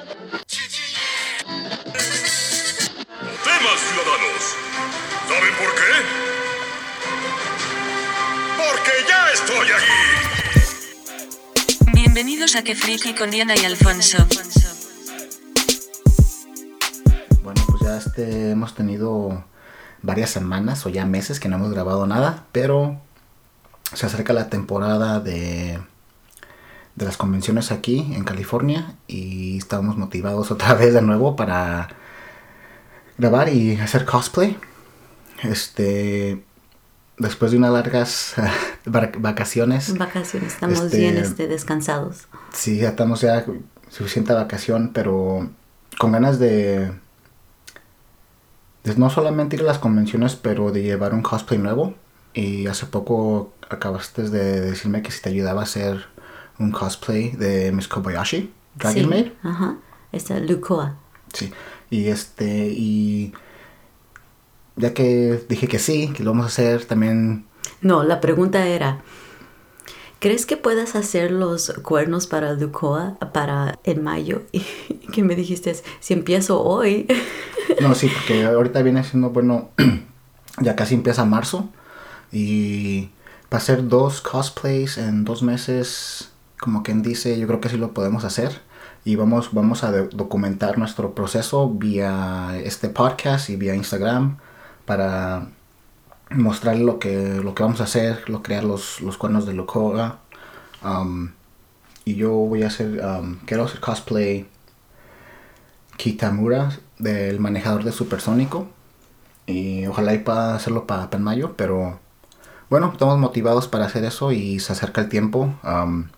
Temas ciudadanos. ¿Saben por qué? Porque ya estoy aquí. Bienvenidos a Que Friki con Diana y Alfonso. Bueno, pues ya este, hemos tenido varias semanas o ya meses que no hemos grabado nada, pero se acerca la temporada de, de las convenciones aquí en California y estamos motivados otra vez de nuevo para grabar y hacer cosplay. Este, después de unas largas vac- vacaciones. Vacaciones, estamos Este- bien este, descansados. Sí, ya estamos ya suficiente vacación, pero con ganas de, de no solamente ir a las convenciones, pero de llevar un cosplay nuevo. Y hace poco acabaste de decirme que si te ayudaba a hacer un cosplay de Miss Kobayashi, Dragon sí, Maid. Ajá, esta Lucoa. Sí. Y este, y ya que dije que sí, que lo vamos a hacer, también No, la pregunta era, ¿crees que puedas hacer los cuernos para Lucoa para en mayo? Y que me dijiste, si empiezo hoy, No, sí, porque ahorita viene siendo, bueno, ya casi empieza marzo. Y para hacer dos cosplays en dos meses, como quien dice, yo creo que sí lo podemos hacer. Y vamos, vamos a documentar nuestro proceso vía este podcast y vía Instagram para mostrar lo que, lo que vamos a hacer, lo, crear los, los cuernos de Locoga. Um, y yo voy a hacer, um, quiero hacer cosplay Kitamura del manejador de supersónico y ojalá y pueda hacerlo para mayo pero bueno estamos motivados para hacer eso y se acerca el tiempo Am,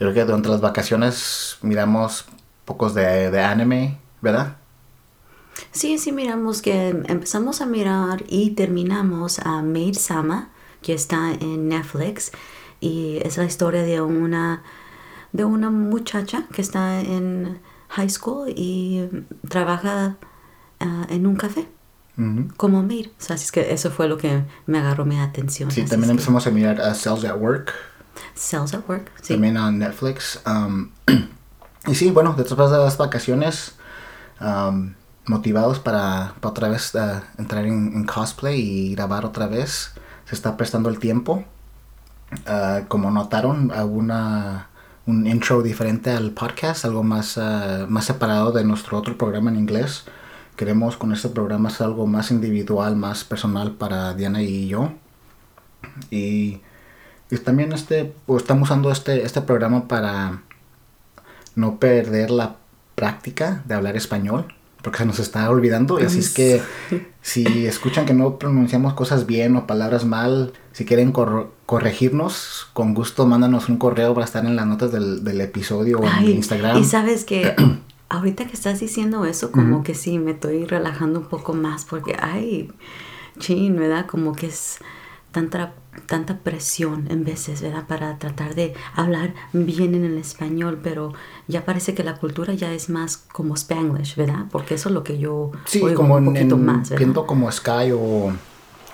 yo creo que durante las vacaciones miramos pocos de, de anime verdad sí, sí miramos que empezamos a mirar y terminamos a Maid Sama, que está en Netflix. Y es la historia de una, de una muchacha que está en high school y trabaja ah, en un café. Como maid. O sea, así es que eso fue lo que me agarró mi atención. sí Así también que- empezamos a mirar a Cells at Work Cells at Work, sí. también en Netflix. um, y sí, bueno, después de las vacaciones, um, motivados para, para otra vez uh, entrar en, en cosplay y grabar otra vez. Se está prestando el tiempo. Uh, como notaron, alguna un intro diferente al podcast, algo más, uh, más separado de nuestro otro programa en inglés. Queremos con este programa hacer algo más individual, más personal para Diana y yo. Y y también este, pues, estamos usando este, este programa para no perder la práctica de hablar español, porque se nos está olvidando. Y así es que si escuchan que no pronunciamos cosas bien o palabras mal, si quieren cor- corregirnos, con gusto mándanos un correo para estar en las notas del, del episodio o en Ay, Instagram. Y sabes que ahorita que estás diciendo eso, como que sí, me estoy relajando un poco más porque, ay, chin, ¿verdad? Como que es tanta, tanta presión en veces, ¿verdad? Para tratar de hablar bien en el español, pero ya parece que la cultura ya es más como Spanglish, ¿verdad? Porque eso es lo que yo Sí, oigo como un en, poquito en- más, ¿verdad? viendo como Sky o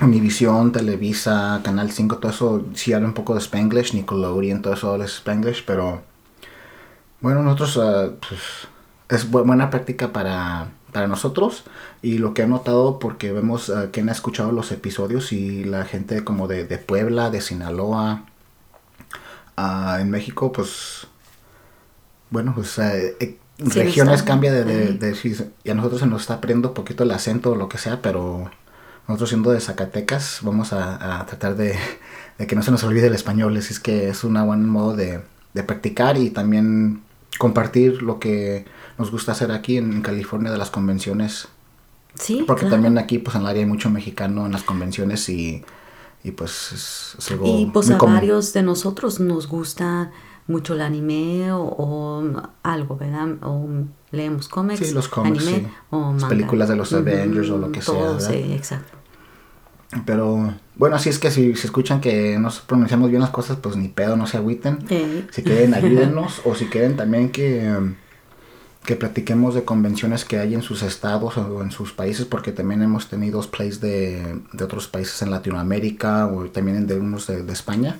Univision, Televisa, Canal 5, todo eso sí habla un poco de Spanglish, Nickelodeon, todo eso habla Spanglish, pero bueno, nosotros ah, pues, es bu- buena práctica para, para nosotros y lo que he notado porque vemos ah, quién ha escuchado los episodios y la gente como de, de Puebla, de Sinaloa, ah, en México pues bueno, pues eh, eh, Sí, regiones está. cambia de, y a nosotros se nos está aprendiendo un poquito el acento o lo que sea, pero nosotros siendo de Zacatecas vamos a, a tratar de, de que no se nos olvide el español, así es que es un buen modo de, de practicar y también compartir lo que nos gusta hacer aquí en California de las convenciones, Sí, porque claro. también aquí pues en el área hay mucho mexicano en las convenciones y, y pues es, es algo Y pues muy a común. varios de nosotros nos gusta mucho el anime o, o algo, ¿verdad? O leemos cómics, Sí, los cómics, anime sí. o Las películas de los Avengers o lo que sea, ¿verdad? Sí, exacto. Pero bueno, así es que si, si escuchan que no pronunciamos bien las cosas, pues ni pedo, no se agüiten. Eh, Si quieren, ayúdennos. o si quieren también que, que platiquemos de convenciones que hay en sus estados o en sus países, porque también hemos tenido plays de, de otros países en Latinoamérica o también de unos de, de España.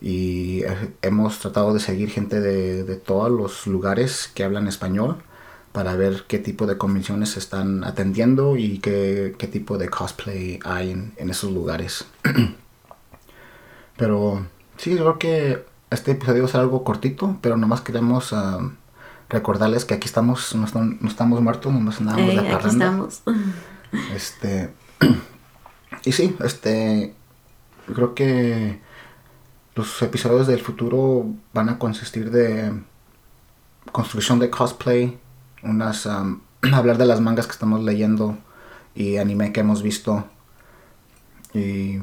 Y eh, hemos tratado de seguir gente de, de todos los lugares que hablan español para ver qué tipo de convenciones se están atendiendo y qué, qué tipo de cosplay hay en, en esos lugares. pero sí, creo que este episodio ser algo cortito, pero nomás queremos ah, recordarles que aquí estamos, no, estamos- no estamos muertos, nomás andamos Ey, de aquí estamos. Este. Y sí, este. Creo que los episodios del futuro van a consistir de construcción de cosplay, unas. am, hablar de las mangas que estamos leyendo y anime que hemos visto. Y,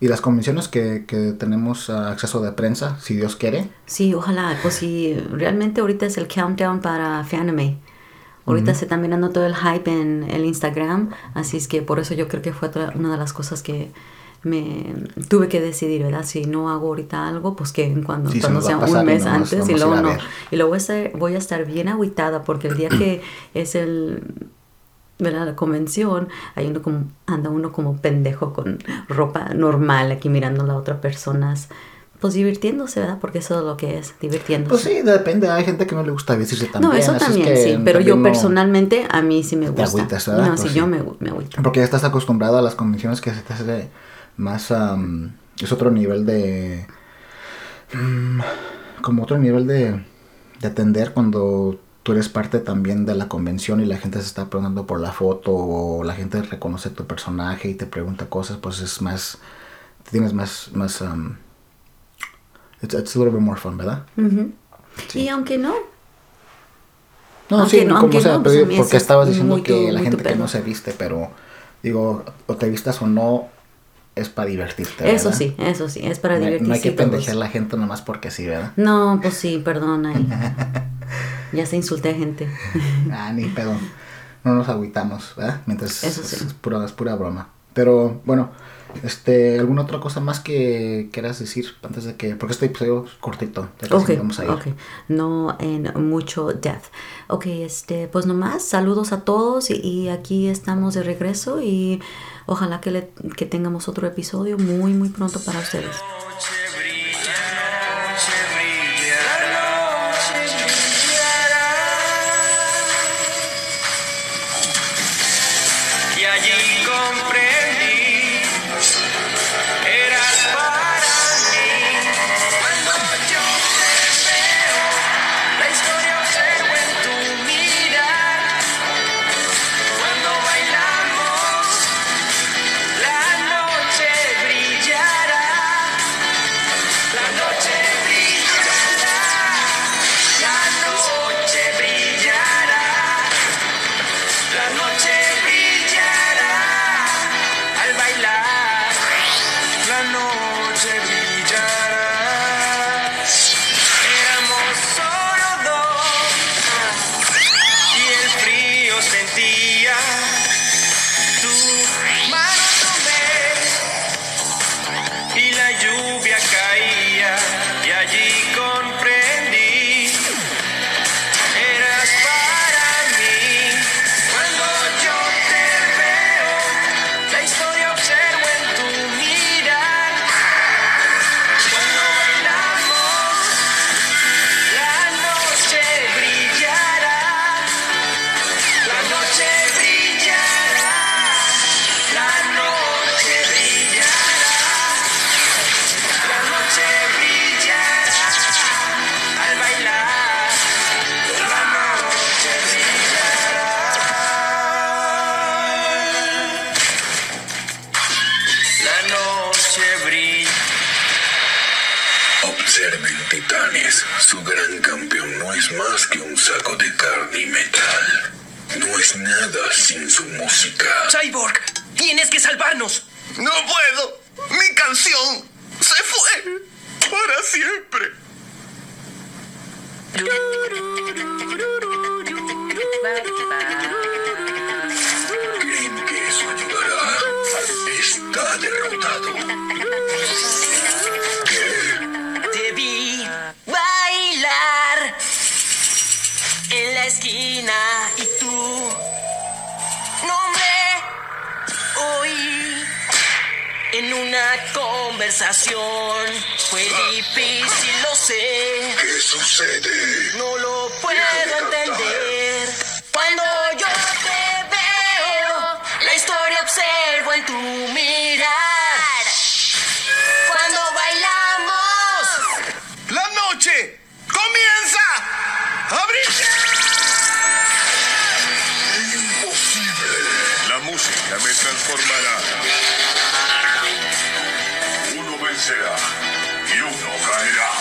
y las convenciones que, que tenemos ah, acceso de prensa, si Dios quiere. Sí, ojalá, pues sí, realmente ahorita es el countdown para Fanime. Ahorita se está mirando todo el hype en el Instagram, así es que por eso yo creo que fue otra- una de las cosas que me tuve que decidir, ¿verdad? Si no hago ahorita algo, pues que en cuando, Sí, cuando sea un mes antes y luego no. Y luego voy a estar, voy a estar bien agüitada porque el día que es el ¿verdad? la convención, hay uno como, anda uno como pendejo con ropa normal aquí mirando a la otra personas, pues divirtiéndose, ¿verdad? Porque eso es lo que es, divirtiéndose. Pues sí, depende. Hay gente que no le gusta vestirse también. no, eso así es también, que sí, pero yo también no- personalmente a mí sí me Te gusta. agüitas, ¿verdad? no, Pues sí, sí. yo me, me agüito. Porque ya estás acostumbrado a las convenciones que se te hace más... am, es otro nivel de... mm, como otro nivel de, de atender cuando tú eres parte también de la convención y la gente se está preguntando por la foto o la gente reconoce tu personaje y te pregunta cosas, pues es más... Tienes más... más am, it's, it's a little bit more fun, ¿verdad? Ujú. Y aunque no, No, Aunque sí, no- como sea, no, pues, porque eso es estabas diciendo que tu- la gente que no se viste, pero digo, o te vistas o no, es para divertirte. eso ¿verdad? sí, eso sí, es para No, divertirse. no hay que pendejear a la gente nomás porque sí, ¿verdad? No, pues sí, perdona. ya se insulté a gente. ah, ni pedo. No nos agüitamos, ¿verdad? Mientras Eso es, sí. es pura, es pura broma. Pero bueno, este, ¿alguna otra cosa más que quieras decir antes de que, porque este episodio es cortito, ya casi Ok, nos vamos a ir. ok. No en mucho depth. Ok, este, pues nomás, saludos a todos y, y aquí estamos de regreso y ojalá que, le- que tengamos otro episodio muy, muy pronto para ustedes. Es más que un saco de carne y metal. No es nada sin su música. Cyborg, tienes que salvarnos. No puedo. conversación fue difícil, lo sé. ¿Qué sucede? No lo puedo entender. Cuando せや意欲のおかだ